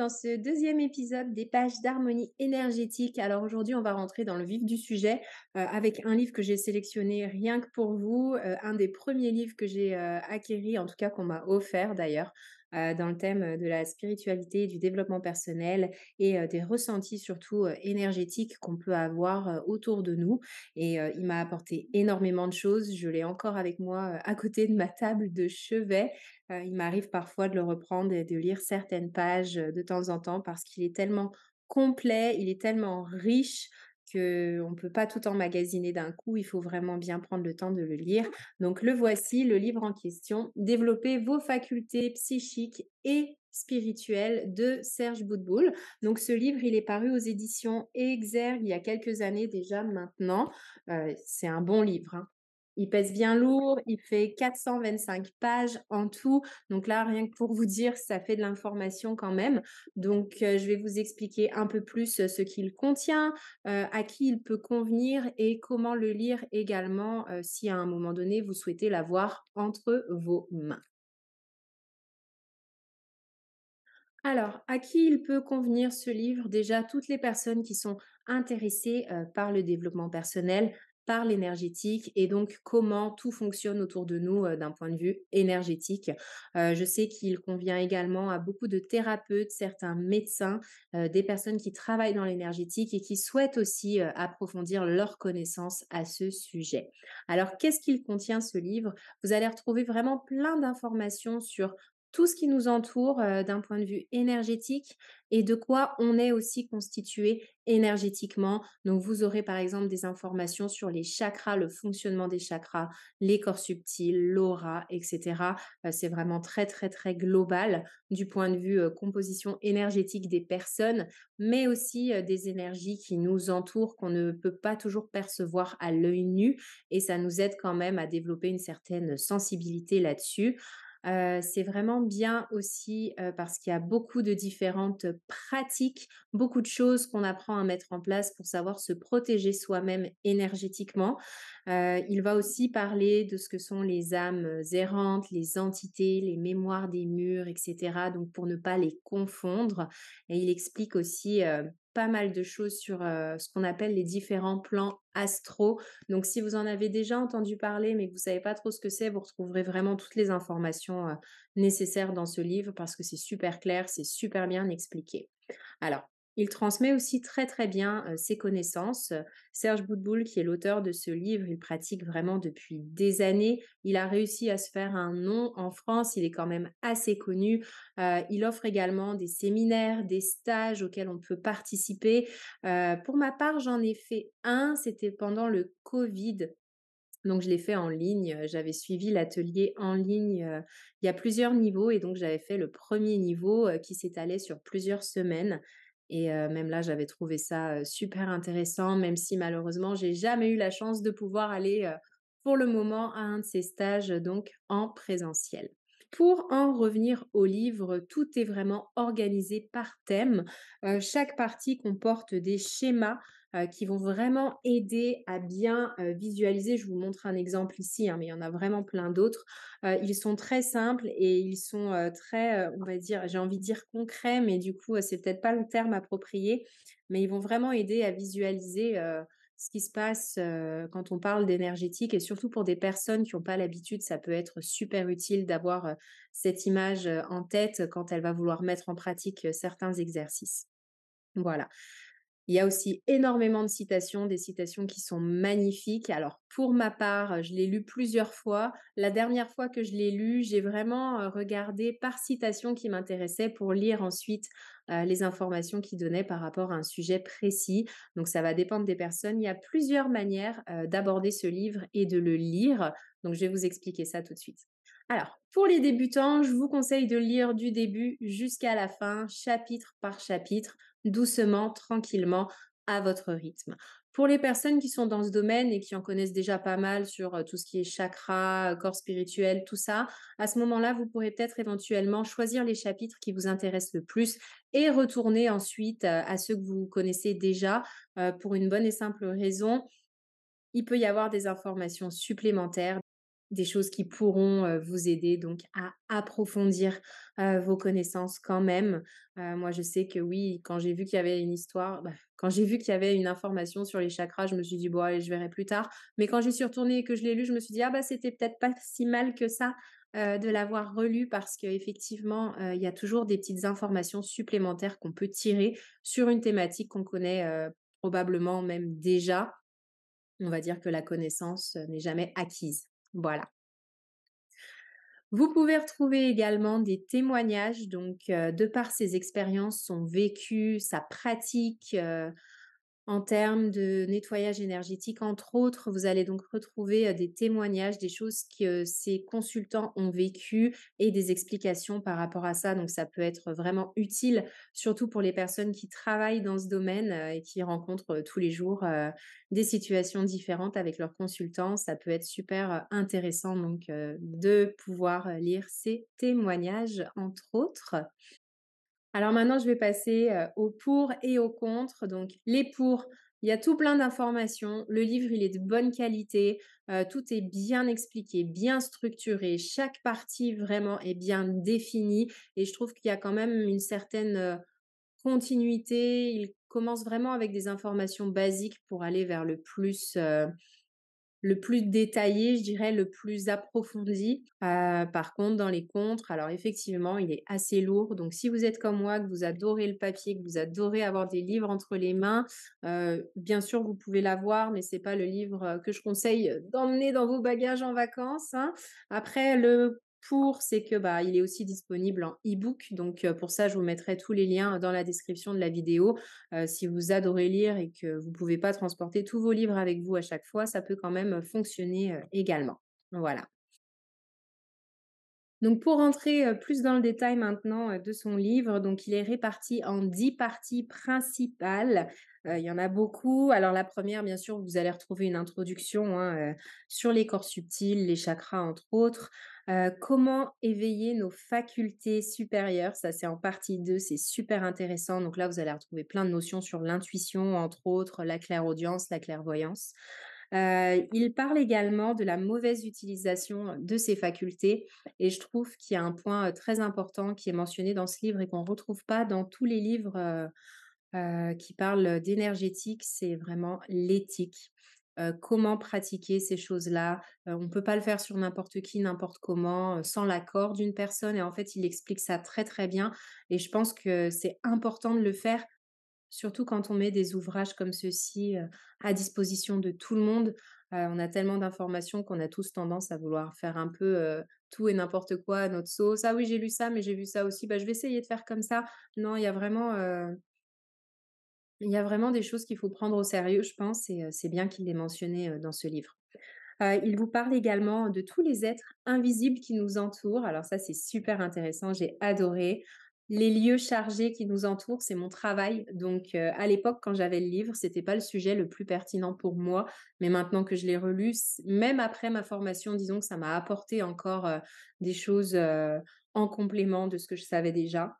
dans ce deuxième épisode des pages d'harmonie énergétique. Alors aujourd'hui, on va rentrer dans le vif du sujet euh, avec un livre que j'ai sélectionné rien que pour vous, euh, un des premiers livres que j'ai euh, en tout cas qu'on m'a offert d'ailleurs. Euh, dans le thème de la spiritualité, du développement personnel et euh, des ressentis surtout euh, énergétiques qu'on peut avoir autour de nous. Et il m'a apporté énormément de choses. Je l'ai encore avec moi à côté de ma table de chevet. il m'arrive parfois de le reprendre et de lire certaines pages de temps en temps parce qu'il est tellement complet, il est tellement riche on ne peut pas tout emmagasiner d'un coup, il faut vraiment bien prendre le temps de le lire. Donc le voici, le livre en question, Développer vos facultés psychiques et spirituelles de Serge Boudboul. Donc ce livre, il est paru aux éditions Exergue il y a quelques années déjà maintenant. Euh, c'est un bon livre. Hein. Il pèse bien lourd, il fait 425 pages en tout. Donc là, rien que pour vous dire, ça fait de l'information quand même. Donc euh, je vais vous expliquer un peu plus ce qu'il contient, euh, à qui il peut convenir et comment le lire également si à un moment donné vous souhaitez l'avoir entre vos mains. Alors, à qui il peut convenir ce livre? Déjà, toutes les personnes qui sont intéressées par le développement personnel, par et donc comment tout fonctionne autour de nous euh, d'un point de vue énergétique. Euh, je sais qu'il convient également à beaucoup de thérapeutes, certains médecins, euh, des personnes qui travaillent dans l'énergétique et qui souhaitent aussi approfondir leurs connaissances à ce sujet. Alors, qu'est-ce qu'il contient ce livre? Vous allez retrouver vraiment plein d'informations sur tout ce qui nous entoure d'un point de vue énergétique et de quoi on est aussi constitué énergétiquement. Donc vous aurez par exemple des informations sur les chakras, le fonctionnement des chakras, les corps subtils, l'aura, etc. c'est vraiment très très très global du point de vue composition énergétique des personnes, mais aussi des énergies qui nous entourent qu'on ne peut pas toujours percevoir à l'œil nu et ça nous aide quand même à développer une certaine sensibilité là-dessus c'est vraiment bien aussi parce qu'il y a beaucoup de différentes pratiques, beaucoup de choses qu'on apprend à mettre en place pour savoir se protéger soi-même énergétiquement. il va aussi parler de ce que sont les âmes errantes, les entités, les mémoires des murs, etc. Donc pour ne pas les confondre. Et il explique aussi pas mal de choses sur ce qu'on appelle les différents plans astro. Donc si vous en avez déjà entendu parler mais que vous savez pas trop ce que c'est, vous retrouverez vraiment toutes les informations nécessaires dans ce livre parce que c'est super clair, c'est super bien expliqué. Alors, il transmet aussi très très bien ses connaissances. Serge Boudboul, qui est l'auteur de ce livre, il pratique vraiment depuis des années. Il a réussi à se faire un nom en France, il est quand même assez connu. il offre également des séminaires, des stages auxquels on peut participer. pour ma part, j'en ai fait un, c'était pendant le Covid. Donc, je l'ai fait en ligne. J'avais suivi l'atelier en ligne. il y a plusieurs niveaux et donc j'avais fait le premier niveau qui s'étalait sur plusieurs semaines. Et même là, j'avais trouvé ça super intéressant, même si malheureusement, j'ai jamais eu la chance de pouvoir aller pour le moment à un de ces stages, donc en présentiel. Pour en revenir au livre, tout est vraiment organisé par thème. chaque partie comporte des schémas euh, qui vont vraiment aider à bien euh, visualiser. Je vous montre un exemple ici, hein, mais il y en a vraiment plein d'autres. Euh, ils sont très simples et ils sont très, on va dire, j'ai envie de dire concrets, mais du coup, c'est peut-être pas le terme approprié, mais ils vont vraiment aider à visualiser ce qui se passe quand on parle d'énergétique et surtout pour des personnes qui n'ont pas l'habitude, ça peut être super utile d'avoir cette image en tête quand elle va vouloir mettre en pratique certains exercices. Voilà. Il y a aussi énormément de citations, des citations qui sont magnifiques. Alors pour ma part, je l'ai lu plusieurs fois. La dernière fois que je l'ai lu, j'ai vraiment regardé par citation qui m'intéressait pour lire ensuite les informations qu'il donnait par rapport à un sujet précis. Donc ça va dépendre des personnes. Il y a plusieurs manières d'aborder ce livre et de le lire. Donc je vais vous expliquer ça tout de suite. Alors, pour les débutants, je vous conseille de lire du début jusqu'à la fin, chapitre par chapitre doucement, tranquillement, à votre rythme. Pour les personnes qui sont dans ce domaine et qui en connaissent déjà pas mal sur tout ce qui est chakra, corps spirituel, tout ça, à ce moment-là, vous pourrez peut-être éventuellement choisir les chapitres qui vous intéressent le plus et retourner ensuite à ceux que vous connaissez déjà pour une bonne et simple raison. Il peut y avoir des informations supplémentaires des choses qui pourront, vous aider donc à approfondir, vos connaissances quand même. Moi, je sais que oui, quand j'ai vu qu'il y avait une histoire, bah, quand j'ai vu qu'il y avait une information sur les chakras, je me suis dit: «Bon allez, je verrai plus tard». Mais quand j'y suis retournée et que je l'ai lu, je me suis dit: «Ah bah, c'était peut-être pas si mal que ça, de l'avoir relu» parce qu'effectivement, il y a toujours des petites informations supplémentaires qu'on peut tirer sur une thématique qu'on connaît, probablement même déjà. On va dire que la connaissance, n'est jamais acquise. Voilà. Vous pouvez retrouver également des témoignages, donc heu, de par ses expériences, son vécu, sa pratique, heu, en termes de nettoyage énergétique, entre autres, vous allez donc retrouver, des témoignages, des choses que ces consultants ont vécues et des explications par rapport à ça. Donc ça peut être vraiment utile, surtout pour les personnes qui travaillent dans ce domaine, et qui rencontrent, tous les jours, des situations différentes avec leurs consultants. Ça peut être super, intéressant donc de pouvoir, lire ces témoignages, entre autres. Alors maintenant, je vais passer, heu, aux pour et aux contre. Donc les pour, il y a tout plein d'informations. Le livre, il est de bonne qualité, heu, tout est bien expliqué, bien structuré. Chaque partie vraiment est bien définie et je trouve qu'il y a quand même une certaine, heu, continuité. Il commence vraiment avec des informations basiques pour aller vers le plus, le plus détaillé, je dirais, le plus approfondi. Heu, par contre, dans les contres, alors effectivement, il est assez lourd. Donc si vous êtes comme moi, que vous adorez le papier, que vous adorez avoir des livres entre les mains, heu, bien sûr, vous pouvez l'avoir, mais c'est pas le livre, heu, que je conseille, d'emmener dans vos bagages en vacances, hein. Après le pour, c'est que, bah, il est aussi disponible en e-book. Donc, heu, pour ça, je vous mettrai tous les liens dans la description de la vidéo. Heu, si vous adorez lire et que vous pouvez pas transporter tous vos livres avec vous à chaque fois, ça peut quand même, fonctionner, heu, également. Voilà. Donc pour rentrer, plus dans le détail maintenant, de son livre, donc il est réparti en 10 parties principales. Il y en a beaucoup. Alors la première, bien sûr, vous allez retrouver une introduction, hein, sur les corps subtils, les chakras entre autres. Heu, comment éveiller nos facultés supérieures, ça c'est en partie 2, c'est super intéressant. Donc là, vous allez retrouver plein de notions sur l'intuition, entre autres, la clairaudience, la clairvoyance. Heu, il parle également de la mauvaise utilisation de ces facultés et je trouve qu'il y a un point, heu, très important qui est mentionné dans ce livre et qu'on ne retrouve pas dans tous les livres, qui parlent, d'énergétique, c'est vraiment l'éthique. Comment pratiquer ces choses-là? On ne peut pas le faire sur n'importe qui, n'importe comment, sans l'accord d'une personne et en fait, il explique ça très, très bien et je pense que c'est important de le faire Surtout quand on met des ouvrages comme heu, à disposition de tout le monde. On a tellement d'informations qu'on a tous tendance à vouloir faire un peu, tout et n'importe quoi à notre sauce. «Ah oui, j'ai lu ça, mais j'ai vu ça aussi, bah, je vais essayer de faire comme ça». Non, il y a vraiment, il y a vraiment des choses qu'il faut prendre au sérieux, je pense et heu, c'est bien qu'il l'ait mentionné, heu, dans ce livre. Heu, il vous parle également de tous les êtres invisibles qui nous entourent. Alors ça, c'est super intéressant, j'ai adoré. Les lieux chargés qui nous entourent, c'est mon travail. Donc, à l'époque, quand j'avais le livre, c'était pas le sujet le plus pertinent pour moi. Mais maintenant que je l'ai relu, même après ma formation, disons que ça m'a apporté encore, des choses, en complément de ce que je savais déjà.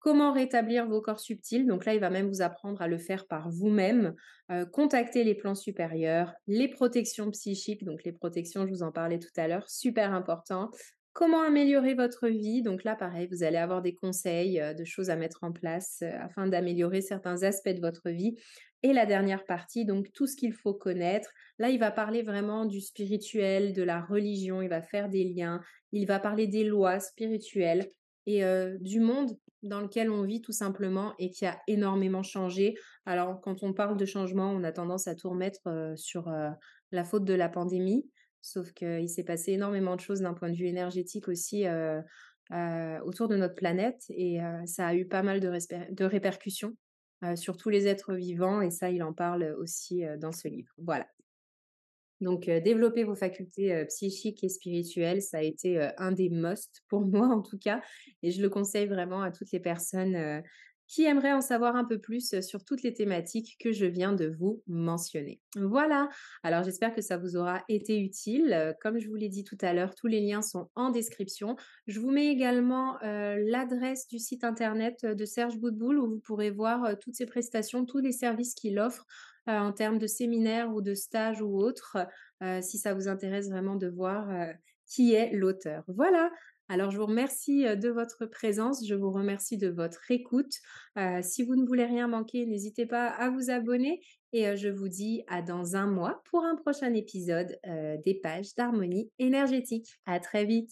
Comment rétablir vos corps subtils? Donc là, il va même vous apprendre à le faire par vous-même. Heu, contacter les plans supérieurs, les protections psychiques, donc les protections, je vous en parlais tout à l'heure, super important. Comment améliorer votre vie? Donc là, pareil, vous allez avoir des conseils, heu, de choses à mettre en place, heu, afin d'améliorer certains aspects de votre vie. Et la dernière partie, donc tout ce qu'il faut connaître. Là, il va parler vraiment du spirituel, de la religion, il va faire des liens, il va parler des lois spirituelles et du monde dans lequel on vit tout simplement et qui a énormément changé. Alors quand on parle de changement, on a tendance à tout remettre, sur, la faute de la pandémie. Sauf qu'il s'est passé énormément de choses d'un point de vue énergétique aussi, autour de notre planète et ça a eu pas mal de répercussions, sur tous les êtres vivants et ça, il en parle, aussi, dans ce livre. Voilà. Donc, développer vos facultés, psychiques et spirituelles, ça a été, un des must pour moi en tout cas et je le conseille vraiment à toutes les personnes, qui aimeraient en savoir un peu plus, sur toutes les thématiques que je viens de vous mentionner. Voilà, alors j'espère que ça vous aura été utile. Comme je vous l'ai dit tout à l'heure, tous les liens sont en description. Je vous mets également, l'adresse du site internet, de Serge Boutboul où vous pourrez voir, toutes ses prestations, tous les services qu'il offre. En termes de séminaires ou de stages ou autres, si ça vous intéresse vraiment de voir, qui est l'auteur. Voilà, alors je vous remercie, de votre présence, je vous remercie de votre écoute. si vous ne voulez rien manquer, n'hésitez pas à vous abonner et je vous dis à dans un mois pour un prochain épisode, des pages d'harmonie énergétique. À très vite.